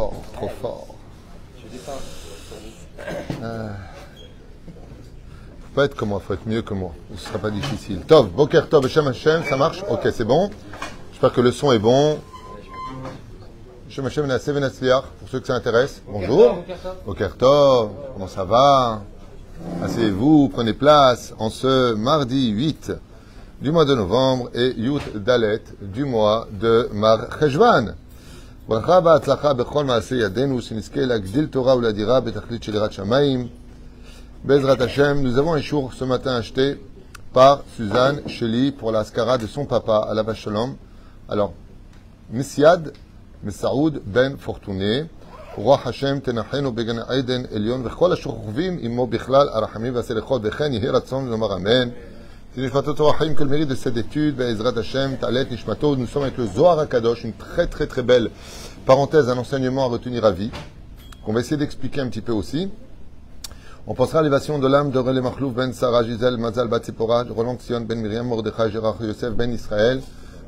fort, trop fort. Euh, faut pas être comme moi, faut être mieux que moi. Ce sera pas difficile. Tov, Boker Tov, Hashem Hashem, ça marche Ok, c'est bon. J'espère que le son est bon. Hashem Hashem pour ceux que ça intéresse. Bonjour. Boker Tov, comment ça va? Asseyez-vous, prenez place en ce mardi 8 du mois de novembre et Yut Dalet du mois de Mar Cheshvan. ברכה והצלחה בכל מעשה ידינו, שנזכה להגדיל תורה ולהדירה בתכלית של יראת שמיים. Bezrat Hashem, nous avons un jour ce matin acheté par Suzanne Sheli pour la skara de son papa à la Shalom. Alors, Misyad Mesaoud Ben Fortuné, רוח השם תנחנו בגן עדן עליון וכל השוכבים עמו בכלל הרחמים והסליחות וכן יהי רצון לומר אמן. que le mérite de cette étude, Hashem, Talet, Nishmatot, nous sommes avec le Zohar HaKadosh, une très très très belle parenthèse, un enseignement à retenir à vie, qu'on va essayer d'expliquer un petit peu aussi. On pensera à l'élévation de l'âme de Relé ben Sarah Gisèle Mazal Batsipora, Roland Sion ben Miriam Mordechai Gérard Yosef ben Israël,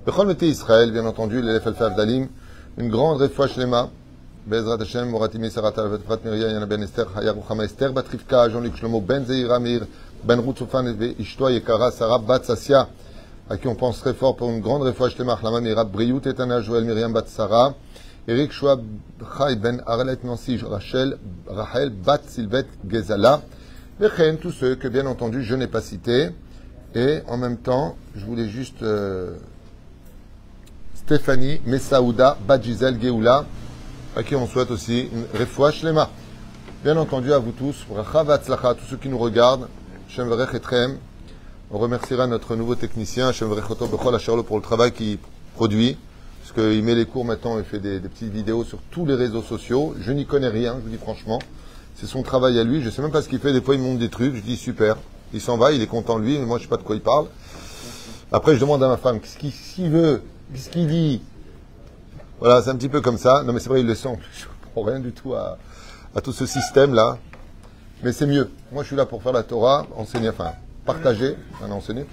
Bechol Mete Israël, bien entendu, l'élève Alfaf Dalim, une grande refouach Shlema, Bezrat Hashem, Moratimi Sarat Alvet Frat Yana ben Esther, Hayar Esther, Batrivka, Jean-Luc Shlomo ben Zeira Mir, ben Rutzufan et Ishtoa Sarah Bat Sassia, à qui on pense très fort pour une grande refouach Shlema, Chlama Mirat Briout Etana Joël Miriam Bat Sarah, Eric Shoab Chai Ben Arlet Nancy Rachel, Rachel Bat Silvet Gezala, Lechen, tous ceux que bien entendu je n'ai pas cités. Et en même temps, je voulais juste euh, Stéphanie Messaouda Bat Gisèle Geoula, à qui on souhaite aussi une refoua shlema. Bien entendu à vous tous, Bracha Vatzlacha, tous ceux qui nous regardent, Shem Etrem. On remerciera notre nouveau technicien, Shem Verech Oto Bechol pour le travail qu'il produit parce qu'il met les cours maintenant, il fait des, petites vidéos sur tous les réseaux sociaux. Je n'y connais rien, je vous dis franchement. C'est son travail à lui. Je ne sais même pas ce qu'il fait. Des fois, il monte des trucs. Je dis super. Il s'en va, il est content lui, mais moi, je ne sais pas de quoi il parle. Après, je demande à ma femme qu'est-ce qu'il veut, qu'est-ce qu'il dit? Voilà, c'est un petit peu comme ça. Non, mais c'est vrai, il le sent. Je ne comprends rien du tout à, à tout ce système-là. Mais c'est mieux. Moi, je suis là pour faire la Torah, enseigner, enfin, partager, un enseigner.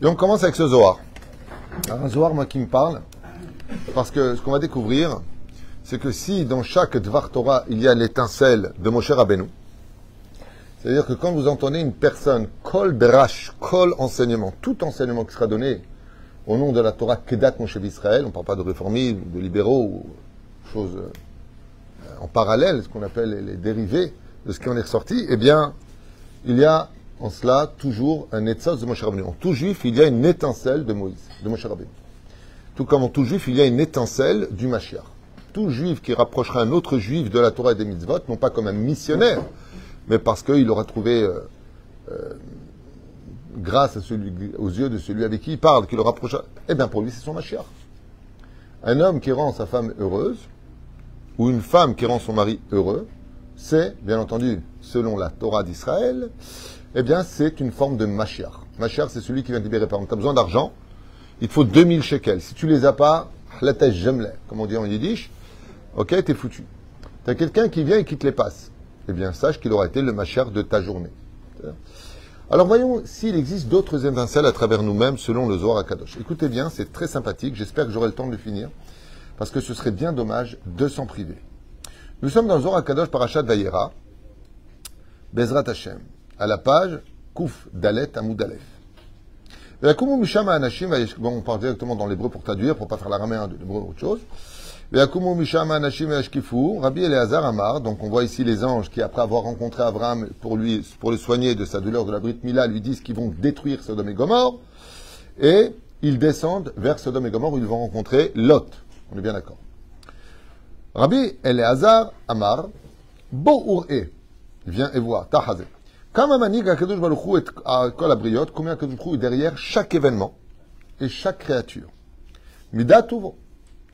Et on commence avec ce Zohar. Un Zohar, moi, qui me parle, parce que ce qu'on va découvrir, c'est que si dans chaque Dvar Torah, il y a l'étincelle de Moshe Rabbeinu, c'est-à-dire que quand vous entendez une personne, kol drash, kol enseignement, tout enseignement qui sera donné au nom de la Torah Kedat Moshe Israël, on ne parle pas de réformistes, de libéraux ou choses en parallèle, ce qu'on appelle les dérivés de ce qui en est ressorti, eh bien, il y a en cela toujours un etzos de Moshe Rabbeinu. En tout juif, il y a une étincelle de Moïse, de Moshe Rabbeinu. Tout comme en tout juif, il y a une étincelle du Mashiach. Tout juif qui rapprochera un autre juif de la Torah et des mitzvot, non pas comme un missionnaire, mais parce qu'il aura trouvé, euh, euh, grâce aux yeux de celui avec qui il parle, qu'il le rapprochera, eh bien pour lui, c'est son Mashiach. Un homme qui rend sa femme heureuse, ou une femme qui rend son mari heureux, c'est, bien entendu, selon la Torah d'Israël, eh bien, c'est une forme de Mashiach. Mashiach, c'est celui qui vient libérer. Par exemple, tu as besoin d'argent, il te faut 2000 shekels. Si tu les as pas, la tête jemle, comme on dit en yiddish, ok, t'es foutu. Tu as quelqu'un qui vient et qui te les passe. Eh bien, sache qu'il aura été le machar de ta journée. Alors voyons s'il existe d'autres étincelles à travers nous-mêmes selon le Zohar Akadosh. Écoutez bien, c'est très sympathique. J'espère que j'aurai le temps de le finir parce que ce serait bien dommage de s'en priver. Nous sommes dans Zohar Akadosh Parashat Vayera, Bezrat Hashem, à la page Kouf Dalet Amoud Aleph. Bon, on parle directement dans l'hébreu pour traduire, pour pas faire la ramène de l'hébreu autre chose. Rabbi Eleazar Amar, donc on voit ici les anges qui, après avoir rencontré Abraham pour lui, pour le soigner de sa douleur de la Brit Mila, lui disent qu'ils vont détruire Sodome et Gomorre, et ils descendent vers Sodome et Gomorre où ils vont rencontrer Lot. On est bien d'accord. Rabbi Eleazar Amar, Bo viens et vois, Tahazé. Combien Kadosh Baruch combien Kadosh est derrière chaque événement et chaque créature? Mida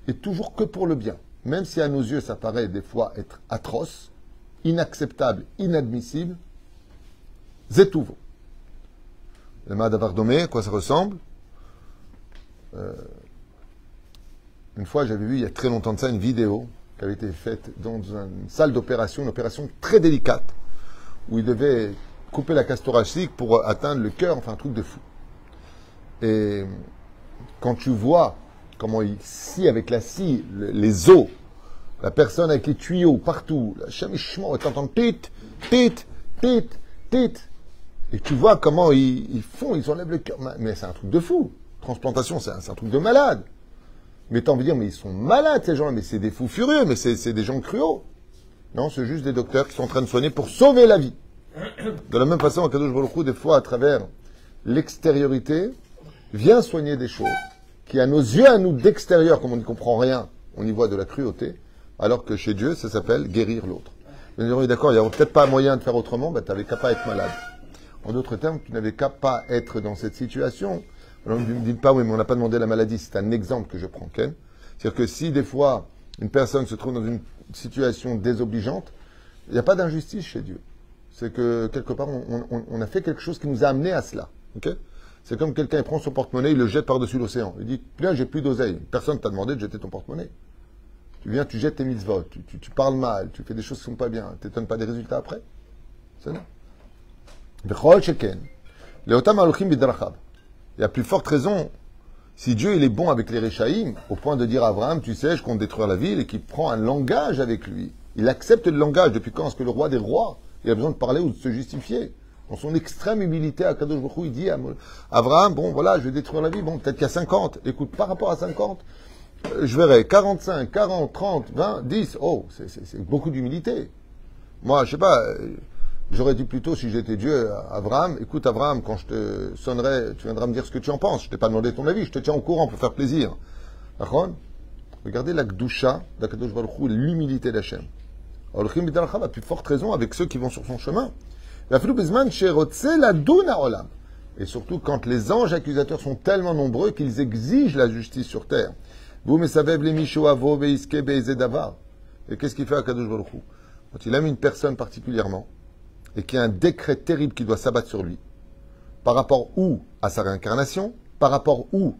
est toujours que pour le bien. Même si à nos yeux ça paraît des fois être atroce, inacceptable, inadmissible, Zetouvo. Le Madavardomé, à quoi ça ressemble? Euh, Une fois, j'avais vu il y a très longtemps de ça une vidéo qui avait été faite dans une salle d'opération, une opération très délicate, où il devait couper la cage thoracique pour atteindre le cœur, enfin un truc de fou. Et quand tu vois comment il scie avec la scie les os, La personne avec les tuyaux partout, la chamichement, et t'entends tit, tit, tit, tit. Et tu vois comment ils, font, ils enlèvent le cœur. Mais c'est un truc de fou. Transplantation, c'est un, un truc de malade. Mais t'as envie de dire, mais ils sont malades ces gens-là, mais c'est des fous furieux, mais c'est des gens cruaux. Non, c'est juste des docteurs qui sont en train de soigner pour sauver la vie. De la même façon, Kadosh Baruch des fois, à travers l'extériorité, vient soigner des choses qui, à nos yeux, à nous, d'extérieur, comme on n'y comprend rien, on y voit de la cruauté, alors que chez Dieu, ça s'appelle guérir l'autre. D'accord, il n'y a peut-être pas moyen de faire autrement, ben, tu n'avais qu'à pas être malade. En d'autres termes, tu n'avais qu'à pas être dans cette situation. Alors, ne me pas, oui, mais on n'a pas demandé la maladie. C'est un exemple que je prends, Ken. C'est-à-dire que si des fois, une personne se trouve dans une situation désobligeante, il n'y a pas d'injustice chez Dieu. C'est que quelque part, on, on- on a fait quelque chose qui nous a amené à cela. ok? C'est comme quelqu'un prend son porte-monnaie, il le jette par-dessus l'océan. Il dit, là, j'ai plus d'oseille. Personne t'a demandé de jeter ton porte-monnaie. Tu viens, tu jettes tes mitzvot, tu, tu, tu parles mal, tu fais des choses qui sont pas bien. T'étonnes pas des résultats après C'est là. Il y a plus forte raison, si Dieu il est bon avec les Réchaïm, au point de dire à Abraham, tu sais, je compte détruire la ville, et qu'il prend un langage avec lui. Il accepte le langage. Depuis quand est-ce que le roi des rois, il a besoin de parler ou de se justifier Dans son extrême humilité, à Kadosh Baruch il dit à Abraham, bon voilà, je vais détruire la ville, bon peut-être qu'il y a 50. Écoute, par rapport à 50, euh, je verrai 45, 40, 30, 20, 10. Oh, c'est beaucoup d'humilité. Moi, je sais pas, euh, j'aurais dit plutôt, si j'étais Dieu, à Abraham, écoute Abraham, quand je te sonnerai, tu viendras me dire ce que tu en penses. Je t'ai pas demandé ton avis, je te tiens au courant pour faire plaisir. D'accord Regardez la Gdusha d'Akadosh Baruch Hu, l'humilité d'Hachem. Olchim b'daracham, à plus forte raison avec ceux qui vont sur son chemin. Vafilu bezman sherotze ladun ha'olam. Et surtout quand les anges accusateurs sont tellement nombreux qu'ils exigent la justice sur terre. Vous me savez. Et qu'est-ce qu'il fait à Kadosh Baruch Quand il aime une personne particulièrement, et qu'il y a un décret terrible qui doit s'abattre sur lui, par rapport où à sa réincarnation, par rapport où,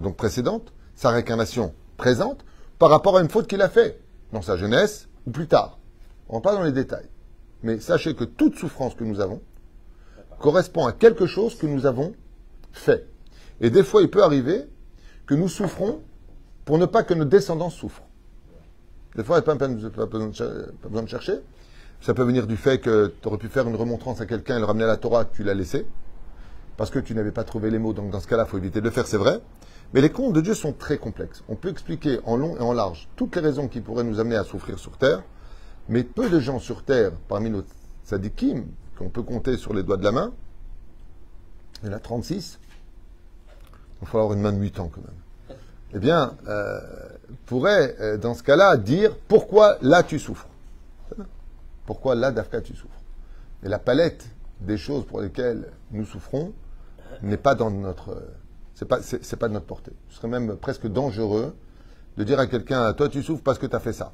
donc précédente, sa réincarnation présente, par rapport à une faute qu'il a fait, dans sa jeunesse ou plus tard. On ne va pas dans les détails. Mais sachez que toute souffrance que nous avons correspond à quelque chose que nous avons fait. Et des fois, il peut arriver que nous souffrons pour ne pas que nos descendants souffrent. Des fois, il n'y a pas besoin de chercher. Ça peut venir du fait que tu aurais pu faire une remontrance à quelqu'un et le ramener à la Torah, tu l'as laissé, parce que tu n'avais pas trouvé les mots. Donc dans ce cas-là, il faut éviter de le faire, c'est vrai. Mais les contes de Dieu sont très complexes. On peut expliquer en long et en large toutes les raisons qui pourraient nous amener à souffrir sur Terre, mais peu de gens sur Terre, parmi nos sadikim, qu'on peut compter sur les doigts de la main, il y en a 36, il va falloir une main de 8 ans quand même. Eh bien, euh, pourrait, euh, dans ce cas-là, dire pourquoi là tu souffres? Pourquoi là, Dafka, tu souffres? Mais la palette des choses pour lesquelles nous souffrons n'est pas dans notre. C'est pas, pas de notre portée. Ce serait même presque dangereux de dire à quelqu'un Toi, tu souffres parce que tu as fait ça.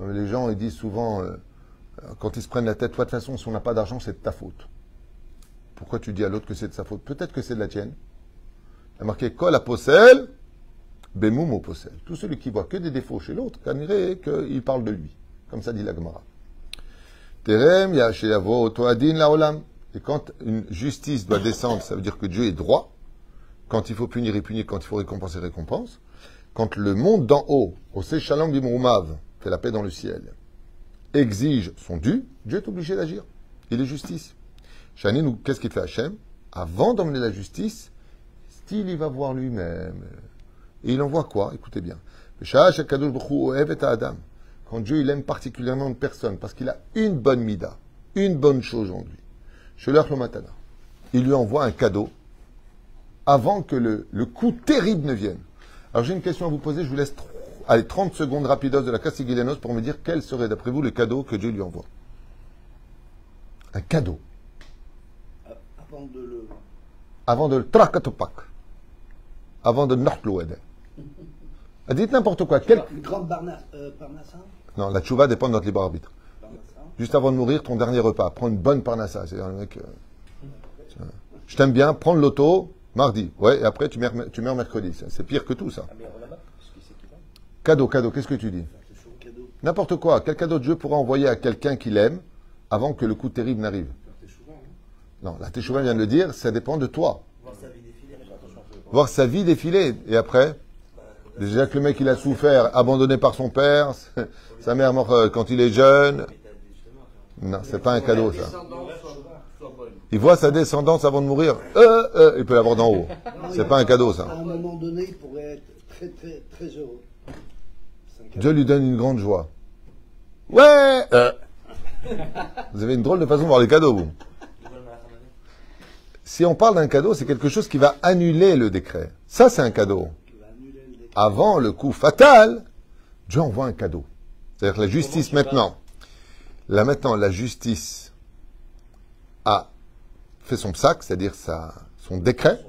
Euh, Les gens, ils disent souvent, euh, quand ils se prennent la tête, toi, de toute façon, si on n'a pas d'argent, c'est de ta faute. Pourquoi tu dis à l'autre que c'est de sa faute? Peut-être que c'est de la tienne. Il a marqué Kol aposel, bemoum aposel. Tout celui qui voit que des défauts chez l'autre, dirait qu'il parle de lui. Comme ça dit la Gemara. Terem. Et quand une justice doit descendre, ça veut dire que Dieu est droit. Quand il faut punir, il punit. Quand il faut récompenser, il récompense. Quand le monde d'en haut, au Shalom Bimrumav, fait la paix dans le ciel, exige son dû, Dieu est obligé d'agir. Il est justice. Shani, nous, qu'est-ce qu'il fait Hachem? Avant d'emmener la justice, style, il va voir lui-même. Et il envoie quoi? Écoutez bien. Et Adam. Quand Dieu il aime particulièrement une personne, parce qu'il a une bonne mida, une bonne chose en lui, lo matana, il lui envoie un cadeau avant que le, le coup terrible ne vienne. Alors j'ai une question à vous poser, je vous laisse allez, 30 secondes rapidos de la Castiglianos pour me dire quel serait d'après vous le cadeau que Dieu lui envoie. Un cadeau. Avant de le. Avant de le trakatopak. Avant de nortloued. Dites n'importe quoi. Quel... Grande barna, euh, parnassa Non, la tchouva dépend de notre libre arbitre. Juste avant de mourir, ton dernier repas. Prends une bonne parnassa. Euh, Je t'aime bien, prends le loto mardi. Ouais, et après tu meurs, tu mercredi. C'est pire que tout ça. Cadeau, cadeau, qu'est-ce que tu dis? N'importe quoi. Quel cadeau Dieu pourra envoyer à quelqu'un qu'il aime avant que le coup terrible n'arrive? Non, la Teshuvah vient de le dire, ça dépend de toi. Voir sa vie défiler. Voir sa vie défiler. Et après? Déjà que le mec, il a souffert, abandonné par son père, sa mère mort euh, quand il est jeune. Non, c'est pas un cadeau, ça. Il voit sa descendance avant de mourir. Euh, euh, il peut l'avoir d'en haut. C'est pas un cadeau, À ça. un moment donné, il pourrait être très, très, très heureux. Dieu lui donne une grande joie. Ouais euh. Vous avez une drôle de façon de voir les cadeaux, vous. Si on parle d'un cadeau, c'est quelque chose qui va annuler le décret. Ça, c'est un cadeau. Avant le coup fatal, Dieu envoie un cadeau. C'est-à-dire que la justice maintenant, là maintenant, la justice a fait son sac, c'est-à-dire sa, son décret.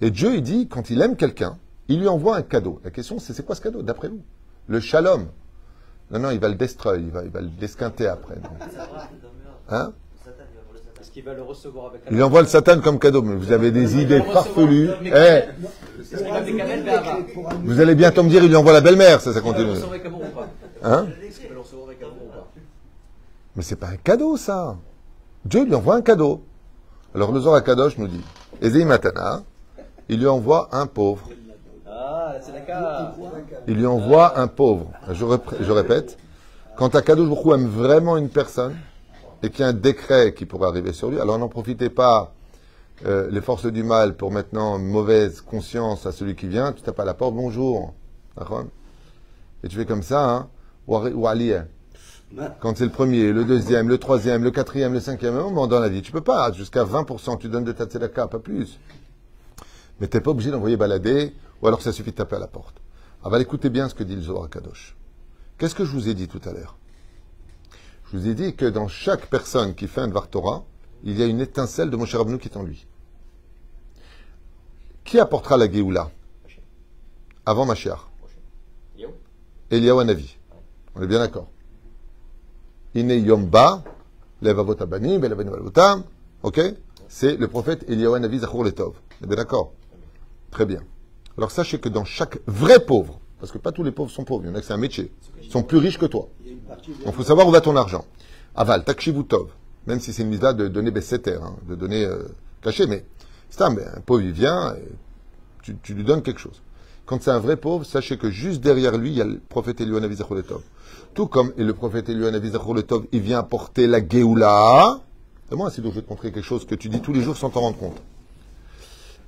Et Dieu, il dit, quand il aime quelqu'un, il lui envoie un cadeau. La question, c'est c'est quoi ce cadeau, d'après vous? Le shalom. Non, non, il va le destroy, il va, il va le desquinter après. non. Hein? Est-ce qu'il va le recevoir avec il envoie le Satan comme cadeau, mais vous avez des idées farfelues. Eh, vous allez bientôt me dire, il lui envoie la belle-mère, ça, ça continue. Hein Mais c'est pas un cadeau, ça. Dieu lui envoie un cadeau. Alors le Zohar Kadosh nous dit, Ezei Matana, il lui envoie un pauvre. Il lui envoie un pauvre. Je, répète, quand Akadosh Baruch aime vraiment une personne et qu'il y a un décret qui pourrait arriver sur lui, alors n'en profitez pas euh, les forces du mal pour maintenant mauvaise conscience à celui qui vient, tu tapes à la porte, bonjour. Et tu fais comme ça, hein, ou ari- ou ali, hein. Quand c'est le premier, le deuxième, le troisième, le quatrième, le cinquième, un moment dans la vie, tu peux pas, jusqu'à 20%, tu donnes de ta tzedaka, pas plus. Mais t'es pas obligé d'envoyer balader, ou alors ça suffit de taper à la porte. Ah bah écoutez bien ce que dit le Zohar Kadosh. Qu'est-ce que je vous ai dit tout à l'heure? Je vous ai dit que dans chaque personne qui fait un Dvar Torah, il y a une étincelle de Moshe Rabbeinu qui est en lui. Qui apportera la Géoula? Avant Mashiach Yo. Eliyahu Hanavi. On est bien d'accord. Ine Yomba, Levavot Abanim, Avotam. Ok? C'est le prophète Eliyahu Letov. On est bien d'accord? Très bien. Alors sachez que dans chaque vrai pauvre, parce que pas tous les pauvres sont pauvres, il y en a que c'est un métier, ils sont plus riches que toi. Il Donc, faut savoir où va ton argent. Aval, takshivu tov. Même si c'est une mise là de donner besseter, hein, de donner euh, caché, mais c'est un, pauvre, il vient, et tu, lui donnes quelque chose. Quand c'est un vrai pauvre, sachez que juste derrière lui, il y a le prophète Eliyahu Hanavi Zachor Letov. Tout comme, et le prophète Zachor Letov, il vient apporter la Géoula. Et moi, c'est donc je vais te montrer quelque chose que tu dis tous les jours sans t'en rendre compte.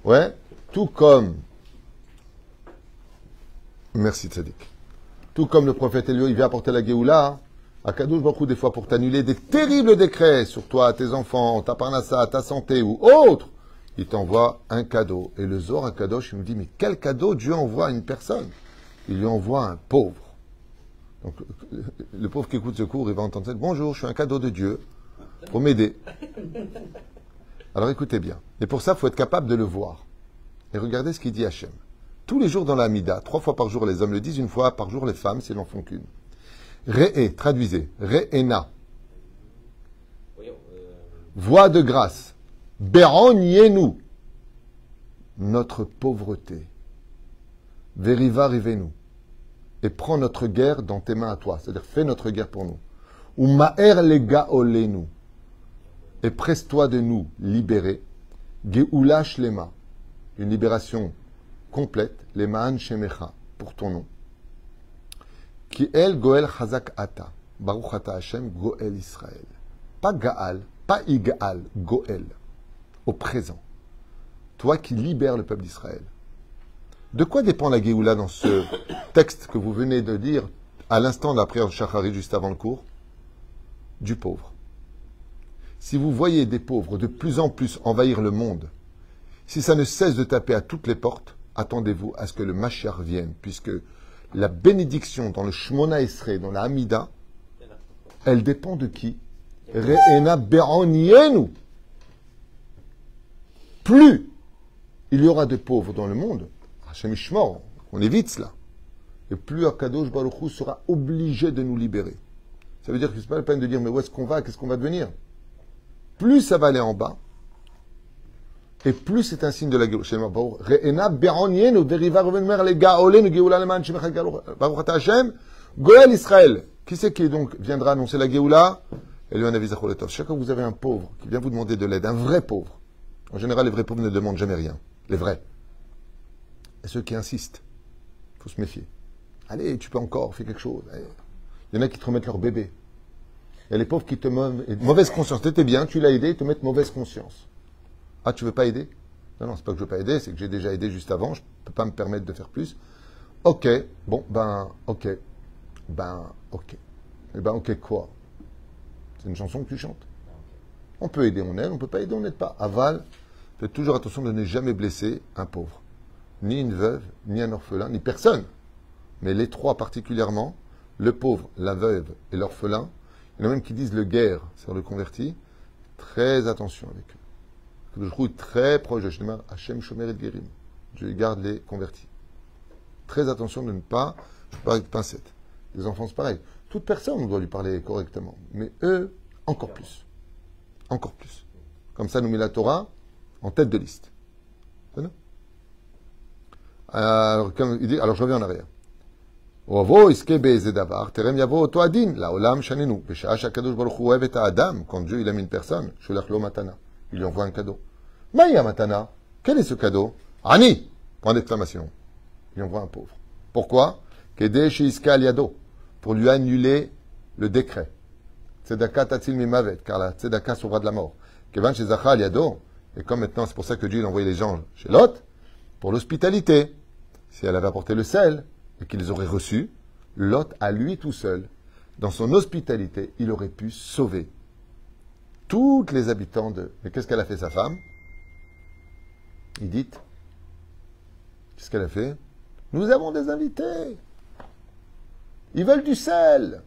Ouais, tout comme, merci Tzadik. Tout comme le prophète Elio, il vient apporter la Géoula, à Kadosh Hu, des fois pour t'annuler des terribles décrets sur toi, tes enfants, ta parnassa, ta santé ou autre. Il t'envoie un cadeau. Et le Zohar à Kadosh, il me dit, mais quel cadeau Dieu envoie à une personne? Il lui envoie un pauvre. Donc, le- pauvre qui écoute ce cours, il va entendre. Bonjour, je suis un cadeau de Dieu pour m'aider. Alors écoutez bien. Et pour ça, il faut être capable de le voir. Et regardez ce qu'il dit Hachem. Tous les jours dans la Hamida, trois fois par jour les hommes le disent, une fois par jour les femmes, s'ils n'en font qu'une. Re'e, traduisez. Re'ena, voix de grâce. Beroniez-nous, notre pauvreté. Veriva rivez-nous. Et prends notre guerre dans tes mains à toi. C'est-à-dire, fais notre guerre pour nous. Ou ma'er nous. Et presse-toi de nous libérer. Geoula shlema. Une libération complète. Les ma'an shemecha. Pour ton nom. Qui el goel chazak ata. Baruch ata Hashem goel Israël. Pas Gaal, pas Igaal, Goel. Au présent. Toi qui libères le peuple d'Israël. De quoi dépend la Géoula dans ce texte que vous venez de lire à l'instant de la prière de Shachari juste avant le cours? Du pauvre. Si vous voyez des pauvres de plus en plus envahir le monde, si ça ne cesse de taper à toutes les portes, attendez-vous à ce que le Mashiach vienne, puisque la bénédiction dans le Shmona Esrei, dans la Hamida, elle dépend de qui? Plus il y aura de pauvres dans le monde, Hachem on évite cela, et plus Akadosh Baruch Hu sera obligé de nous libérer. Ça veut dire que c'est pas la peine de dire mais où est-ce qu'on va, qu'est-ce qu'on va devenir? Plus ça va aller en bas, et plus c'est un signe de la Goel Israël. Qui c'est qui donc viendra annoncer la Géoula. Chaque fois que vous avez un pauvre qui vient vous demander de l'aide, un vrai pauvre, en général les vrais pauvres ne demandent jamais rien. Les vrais. Et ceux qui insistent. faut se méfier. Allez, tu peux encore, fais quelque chose. Il y en a qui te remettent leur bébé. Il y a les pauvres qui te mettent mauvaise conscience. T'étais bien, tu l'as aidé, ils te mettent mauvaise conscience. Ah, tu veux pas aider? Non, non, c'est pas que je veux pas aider, c'est que j'ai déjà aidé juste avant, je peux pas me permettre de faire plus. Ok, bon, ben, ok. Ben, ok. Eh ben, ok, quoi? C'est une chanson que tu chantes? On peut aider, on aide, on peut pas aider, on n'aide pas. Aval, faites toujours attention de ne jamais blesser un pauvre. Ni une veuve, ni un orphelin, ni personne. Mais les trois particulièrement, le pauvre, la veuve et l'orphelin, il y en a même qui disent le guerre sur le converti, très attention avec eux. Je trouve très proche de Shema, Hachem Shomer et Gerim. Je garde les convertis. Très attention de ne pas, je parle avec pincette. Les enfants, c'est pareil. Toute personne, on doit lui parler correctement. Mais eux, encore plus. Encore plus. Comme ça, nous met la Torah en tête de liste. Euh, comme il dit, alors je reviens en arrière. Quand Dieu il aime une personne, il lui envoie un cadeau. Maya matana, quel est ce cadeau? Ani Point d'exclamation. Il envoie un pauvre. Pourquoi? Pour lui annuler le décret. Tzedaka tatil mimavet, car la tzedaka sauvera de la mort. Kevan chez Zachar et comme maintenant c'est pour ça que Dieu a envoyé les gens chez Lot, pour l'hospitalité. Si elle avait apporté le sel, et qu'ils auraient reçu, Lot, à lui tout seul, dans son hospitalité, il aurait pu sauver toutes les habitants de... Mais qu'est-ce qu'elle a fait sa femme? Il dit, qu'est-ce qu'elle a fait? Nous avons des invités. Ils veulent du sel.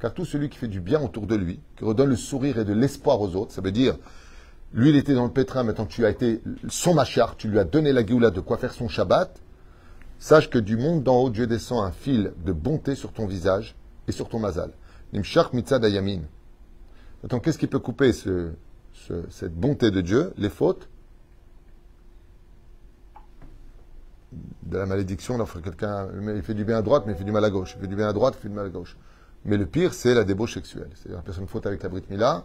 Car tout celui qui fait du bien autour de lui, qui redonne le sourire et de l'espoir aux autres, ça veut dire lui, il était dans le pétrin, maintenant tu as été son machar, tu lui as donné la géoula de quoi faire son Shabbat. Sache que du monde d'en haut, Dieu descend un fil de bonté sur ton visage et sur ton mazal. Nimshach mitzad ayamin. Attends, qu'est-ce qui peut couper ce, cette bonté de Dieu? Les fautes? De la malédiction, là, quelqu'un, il fait du bien à droite, mais il fait du mal à gauche. Il fait du bien à droite, il fait du mal à gauche. Mais le pire, c'est la débauche sexuelle. C'est-à-dire, la personne faute avec la Brit Mila,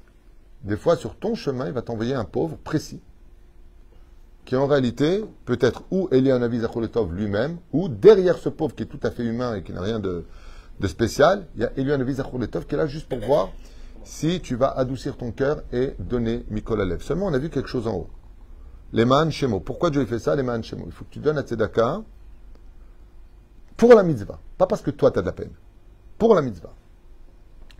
des fois, sur ton chemin, il va t'envoyer un pauvre précis, qui en réalité peut être ou Elianavi Zacholetov lui-même, ou derrière ce pauvre qui est tout à fait humain et qui n'a rien de, spécial, il y a Elianavi Zacholetov qui est là juste pour voir si tu vas adoucir ton cœur et donner Mikol Alev. Seulement, on a vu quelque chose en haut. Les man shemo. Pourquoi Dieu fait ça, les man shemo? Il faut que tu donnes à Tzedaka pour la mitzvah. Pas parce que toi, tu as de la peine. Pour la mitzvah.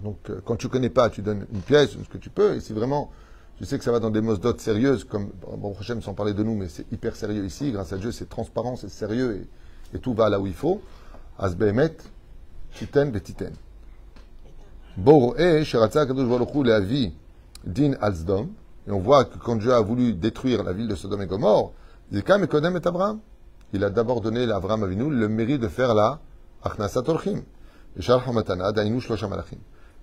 Donc, euh, quand tu connais pas, tu donnes une pièce, ce que tu peux. Et si vraiment, tu sais que ça va dans des mosdotes sérieuses, comme, bon, prochain, sans parler de nous, mais c'est hyper sérieux ici. Grâce à Dieu, c'est transparent, c'est sérieux et, tout va là où il faut. Asbehemet, titen, betiten. Boroe, Sheratza Kadosh la vie din alzdom. Et on voit que quand Dieu a voulu détruire la ville de Sodome et Gomorre, Zikam et Kodem et Abraham. Il a d'abord donné à Abraham Avinu le mérite de faire la Achnasat Orchim. Et.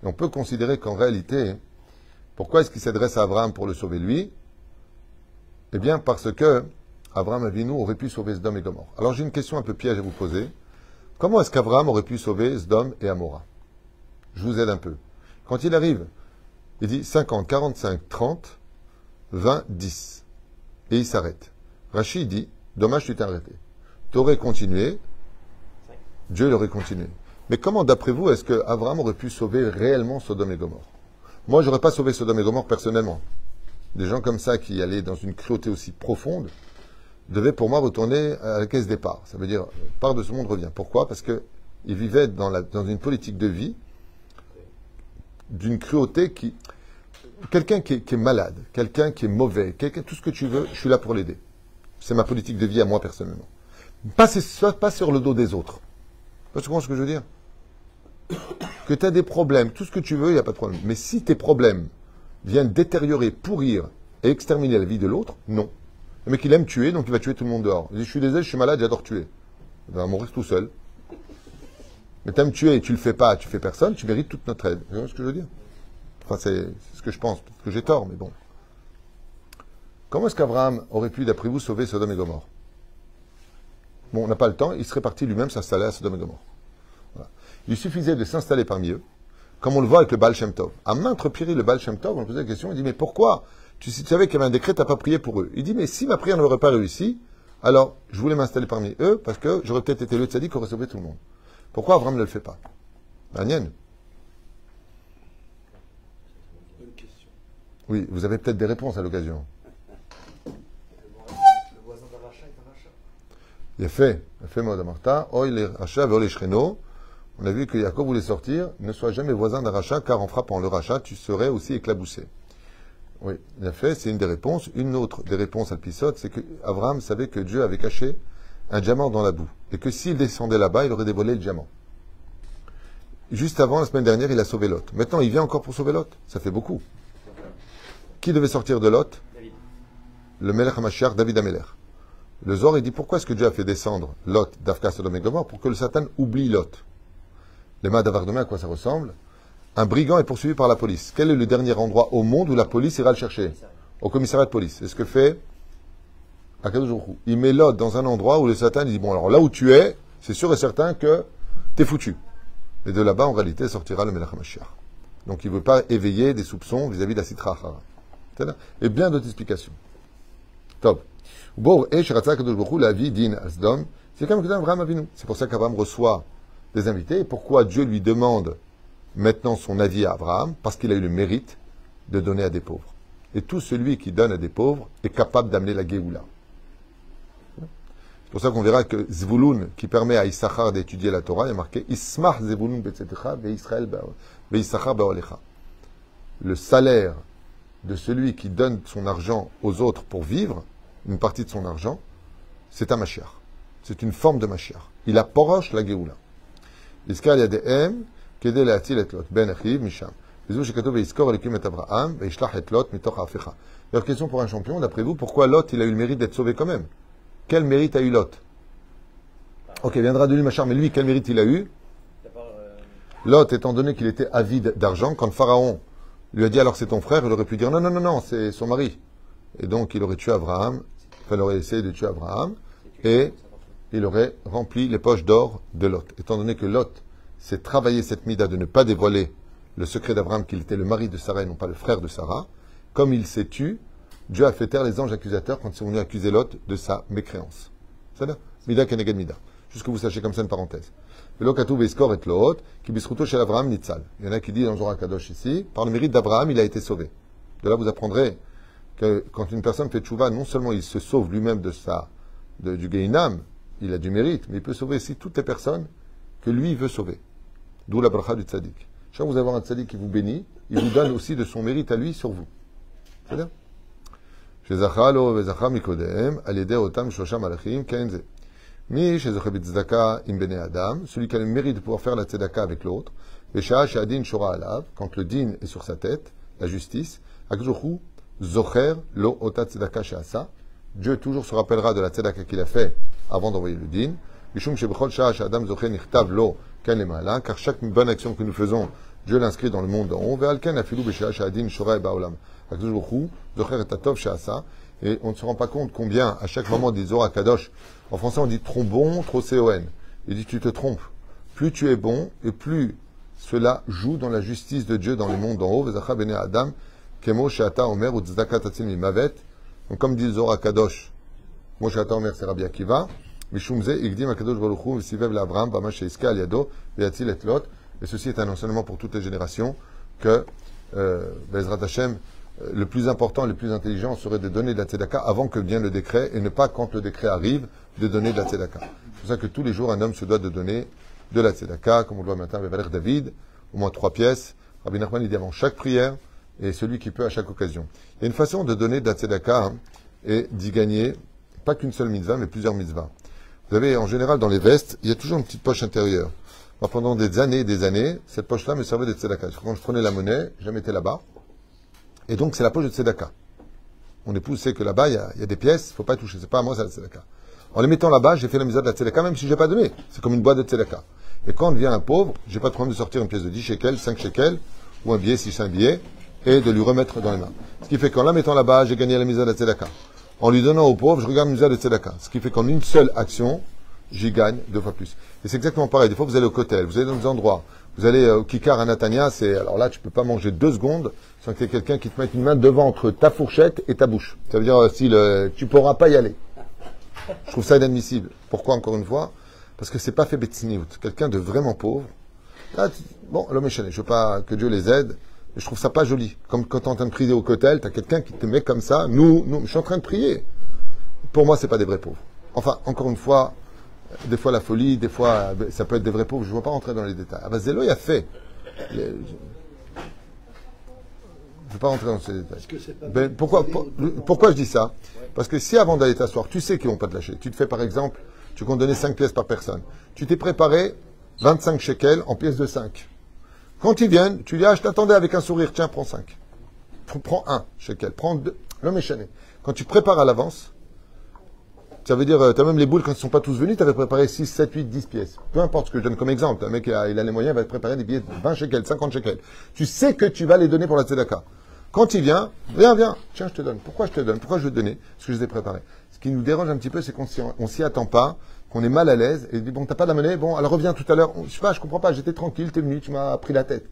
Et on peut considérer qu'en réalité, pourquoi est-ce qu'il s'adresse à Abraham pour le sauver lui? Eh bien, parce que Abraham Avinu aurait pu sauver Sdom et Gomorrah. Alors j'ai une question un peu piège à vous poser. Comment est-ce qu'Abraham aurait pu sauver Sdom et Amora? Je vous aide un peu. Quand il arrive, il dit 50, 45, 30, 20, 10. Et il s'arrête. Rachid dit, dommage tu t'es arrêté. Tu aurais continué, Dieu l'aurait continué. Mais comment, d'après vous, est-ce que Abraham aurait pu sauver réellement Sodome et Gomorre? Moi, j'aurais pas sauvé Sodome et Gomorre personnellement. Des gens comme ça qui allaient dans une cruauté aussi profonde devaient pour moi retourner à la caisse départ. Ça veut dire, part de ce monde revient. Pourquoi? Parce qu'ils vivaient dans, une politique de vie d'une cruauté qui... Quelqu'un qui, qui, est malade, quelqu'un qui est mauvais, quelqu'un, tout ce que tu veux, je suis là pour l'aider. C'est ma politique de vie à moi personnellement. Pas, pas sur le dos des autres. Tu comprends ce que je veux dire? Que tu as des problèmes, tout ce que tu veux, il n'y a pas de problème. Mais si tes problèmes viennent détériorer, pourrir et exterminer la vie de l'autre, non. Le mec, il aime tuer, donc il va tuer tout le monde dehors. Il dit, je suis désolé, je suis malade, j'adore tuer. Il va mourir tout seul. Mais t'aimes tuer et tu le fais pas, tu fais personne, tu mérites toute notre aide. Vous voyez ce que je veux dire? Enfin, c'est ce que je pense. Peut-être que j'ai tort, mais bon. Comment est-ce qu'Abraham aurait pu, d'après vous, sauver Sodome et Gomorre? Bon, on n'a pas le temps, il serait parti lui-même s'installer à Sodome et Gomorre. Il suffisait de s'installer parmi eux, comme on le voit avec le Baal Shem Tov. À maintes reprises, le Baal Shem Tov, on posait la question, il dit, mais pourquoi tu, si tu savais qu'il y avait un décret, tu n'as pas prié pour eux? Il dit, mais si ma prière n'aurait pas réussi, alors je voulais m'installer parmi eux, parce que j'aurais peut-être été le tzaddik qui aurait sauvé tout le monde. Pourquoi Abraham ne le fait pas? Bonne question. Oui, vous avez peut-être des réponses à l'occasion. Le voisin d'Aracha est un rachat. Il a fait, il a fait Maud Amarta, rachats, Veol les Shreno. On a vu que Jacob voulait sortir, ne sois jamais voisin d'un rachat, car en frappant le rachat, tu serais aussi éclaboussé. Oui, il fait, c'est une des réponses. Une autre des réponses à l'épisode, c'est que Abraham savait que Dieu avait caché un diamant dans la boue, et que s'il descendait là-bas, il aurait dévoilé le diamant. Juste avant, la semaine dernière, il a sauvé Lot. Maintenant, il vient encore pour sauver Lot. Ça fait beaucoup. Qui devait sortir de Lot? David. le Melech HaMashiach, David Ameler. Le Zor, il dit pourquoi est-ce que Dieu a fait descendre Lot d'Afka Sodom et Gomorrhe pour que le Satan oublie Lot? Les mains d'Avardemain, à quoi ça ressemble? Un brigand est poursuivi par la police. Quel est le dernier endroit au monde où la police ira le chercher? Au commissariat de police. C'est ce que fait Akadosh. Il met Lot dans un endroit où le Satan dit bon alors là où tu es, c'est sûr et certain que t'es foutu. Et de là-bas, en réalité, sortira le Melech HaMashiach. Donc il ne veut pas éveiller des soupçons vis-à-vis de la Sitra Achara. Et bien d'autres explications. Top. Bon, et Shiratzak Kadosh Baruch Hu, la vie d'In Asdom, c'est comme que Abraham Avinu. C'est pour ça qu'Abraham reçoit des invités. Et pourquoi Dieu lui demande maintenant son avis à Abraham Parce qu'il a eu le mérite de donner à des pauvres. Et tout celui qui donne à des pauvres est capable d'amener la Géoula. C'est pour ça qu'on verra que Zvulun, qui permet à Issachar d'étudier la Torah, est marqué Ismach Zvulun. Le salaire de celui qui donne son argent aux autres pour vivre, une partie de son argent, c'est un Mashiach. C'est une forme de Mashiach. Il approche la Géoula. Iskal yadehem, kede le'atil et lot, ben achiv misham. וזהו שכתוב ויזכור אלוקים את אברהם וישלח את לוט מתוך ההפיכה. Alors, question pour un champion, d'après vous, pourquoi Lot, il a eu le mérite d'être sauvé quand même Quel mérite a eu Lot Ok, viendra de lui Machar, mais lui, quel mérite il a eu T'as pas. euh, Lot, étant donné qu'il était avide d'argent, quand Pharaon lui a dit alors c'est ton frère, il aurait pu dire non, non, non, non, c'est son mari. Et donc il aurait tué Abraham, enfin il aurait essayé de tuer Abraham, et il aurait rempli les poches d'or de Lot. Étant donné que Lot s'est travaillé cette mida de ne pas dévoiler le secret d'Abraham qu'il était le mari de Sarah et non pas le frère de Sarah, comme il s'est tu, Dieu a fait taire les anges accusateurs quand ils sont venus accuser Lot de sa mécréance. C'est ça Mida keneged mida. Juste que vous sachiez comme ça une parenthèse. Il y en a qui disent dans Zohar Kadosh ici, par le mérite d'Abraham, il a été sauvé. De là, vous apprendrez que quand une personne fait tchouva, non seulement il se sauve lui-même de sa, du Geinam, il a du mérite, mais il peut sauver aussi toutes les personnes que lui veut sauver. D'où la bracha du tzaddik. Chaque fois que vous avez un tzaddik qui vous bénit, il vous donne aussi de son mérite à lui sur vous. C'est-à-dire שזכה לו וזכה מקודם על ידי אותם שלושה מלאכים, כן זה. מי שזוכה בצדקה עם בני אדם, celui qui a le mérite de pouvoir faire la tzedaka avec l'autre, ושעה שהדין שורה עליו, quand le din est sur sa tête, la justice, הקדוש ברוך הוא זוכר לו אותה צדקה שעשה, Dieu toujours se rappellera de la tzedaka qu'il a fait avant d'envoyer le din. Car chaque bonne action que nous faisons, Dieu l'inscrit dans le monde d'en haut. Et on ne se rend pas compte combien, à chaque moment, dit Zora Kadosh, en français on dit trombon, trop CON. Il dit tu te trompes. Plus tu es bon, et plus cela joue dans la justice de Dieu dans le monde d'en haut. Adam, Kemo, Omer, Mavet. Et comme dit Zora Kadosh, Moshe Omer, Rabbi Akiva, Mishumze, Igdim Akadosh Sivev Lavram, Iska, Aliado, Beatil et Et ceci est un enseignement pour toutes les générations que euh, Bezrat le plus important, le plus intelligent serait de donner de la tzedaka avant que vienne le décret et ne pas, quand le décret arrive, de donner de la tzedaka. C'est pour ça que tous les jours, un homme se doit de donner de la tzedaka, comme on le voit maintenant avec Valère David, au moins trois pièces. Rabbi Nachman, il dit avant chaque prière, et celui qui peut à chaque occasion. Il y a une façon de donner de la tzedaka et d'y gagner pas qu'une seule mitzvah, mais plusieurs mitzvahs. Vous avez en général dans les vestes, il y a toujours une petite poche intérieure. Pendant des années et des années, cette poche-là me servait de tzedaka. Quand je prenais la monnaie, je la mettais là-bas. Et donc, c'est la poche de tzedaka. mon épouse sait que là-bas, il y, a- des pièces, il faut pas toucher. C'est pas à moi, c'est la tzedaka. En les mettant là-bas, j'ai fait la misère de la tzedaka, même si j'ai pas donné. C'est comme une boîte de tzedaka. Et quand on devient un pauvre, j'ai pas de problème de sortir une pièce de 10 shekels, 5 shekels, ou un billet si c'est un billet, et de lui remettre dans les mains. Ce qui fait qu'en la mettant là-bas, j'ai gagné la misère de tzedaka. En lui donnant aux pauvres, je regarde la misère de tzedaka. Ce qui fait qu'en une seule action, j'y gagne deux fois plus. Et c'est exactement pareil. Des fois, vous allez au cotel, vous allez dans des endroits, vous allez euh, au Kikar à Natania, c'est, alors là, tu peux pas manger deux secondes sans qu'il y ait quelqu'un qui te mette une main devant entre ta fourchette et ta bouche. Ça veut dire, euh, si le, tu pourras pas y aller. Je trouve ça inadmissible. Pourquoi, encore une fois? Parce que c'est pas fait betsiniout. Quelqu'un de vraiment pauvre. Tu- bon, l'homme est chané. Je veux pas que Dieu les aide. Je trouve ça pas joli. Comme quand tu es en train de prier au cotel, tu as quelqu'un qui te met comme ça. Nous, nous, je suis en train de prier. Pour moi, c'est pas des vrais pauvres. Enfin, encore une fois, euh, des fois la folie, des fois, euh, ça peut être des vrais pauvres. Je ne veux pas rentrer dans les détails. Ah bah, Zélo, il a fait. Les- Je ne veux pas rentrer dans ces détails. Ben, pourquoi, pour- pourquoi je dis ça? Parce que si avant d'aller t'asseoir, tu sais qu'ils vont pas te lâcher. Tu te fais par exemple, tu comptes donner 5 pièces par personne. Tu t'es préparé 25 shekels en pièces de 5. Quand ils viennent, tu dis, ah, je t'attendais avec un sourire, tiens, prends 5. Prends un shekel, prends deux. L'homme est chané. Quand tu prépares à l'avance, ça veut dire, tu as même les boules, quand ils sont pas tous venus, tu avais préparé 6, 7, 8, 10 pièces. Peu importe ce que je donne comme exemple. Un mec, il a, il a les moyens, il va te préparer des billets de 20 shekels, 50 shekels. Tu sais que tu vas les donner pour la tzedaka. Quand il vient, viens, viens, tiens, je te donne. Pourquoi je te donne? Pourquoi je veux te donner? Parce que je les ai préparés. Ce qui nous dérange un petit peu, c'est qu'on on s'y attend pas, qu'on est mal à l'aise, et dit, bon, t'as pas la monnaie, bon, alors reviens tout à l'heure. Je sais pas, je comprends pas, j'étais tranquille, t'es venu, tu m'as pris la tête.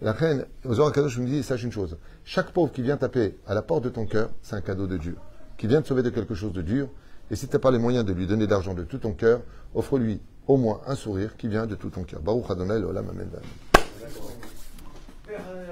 La reine, aux heures cadeau, je me dis, sache une chose. Chaque pauvre qui vient taper à la porte de ton cœur, c'est un cadeau de Dieu. Qui vient te sauver de quelque chose de dur. Et si tu n'as pas les moyens de lui donner d'argent de tout ton cœur, offre-lui au moins un sourire qui vient de tout ton cœur. Baruch Adonai, Olam Amen. Amen.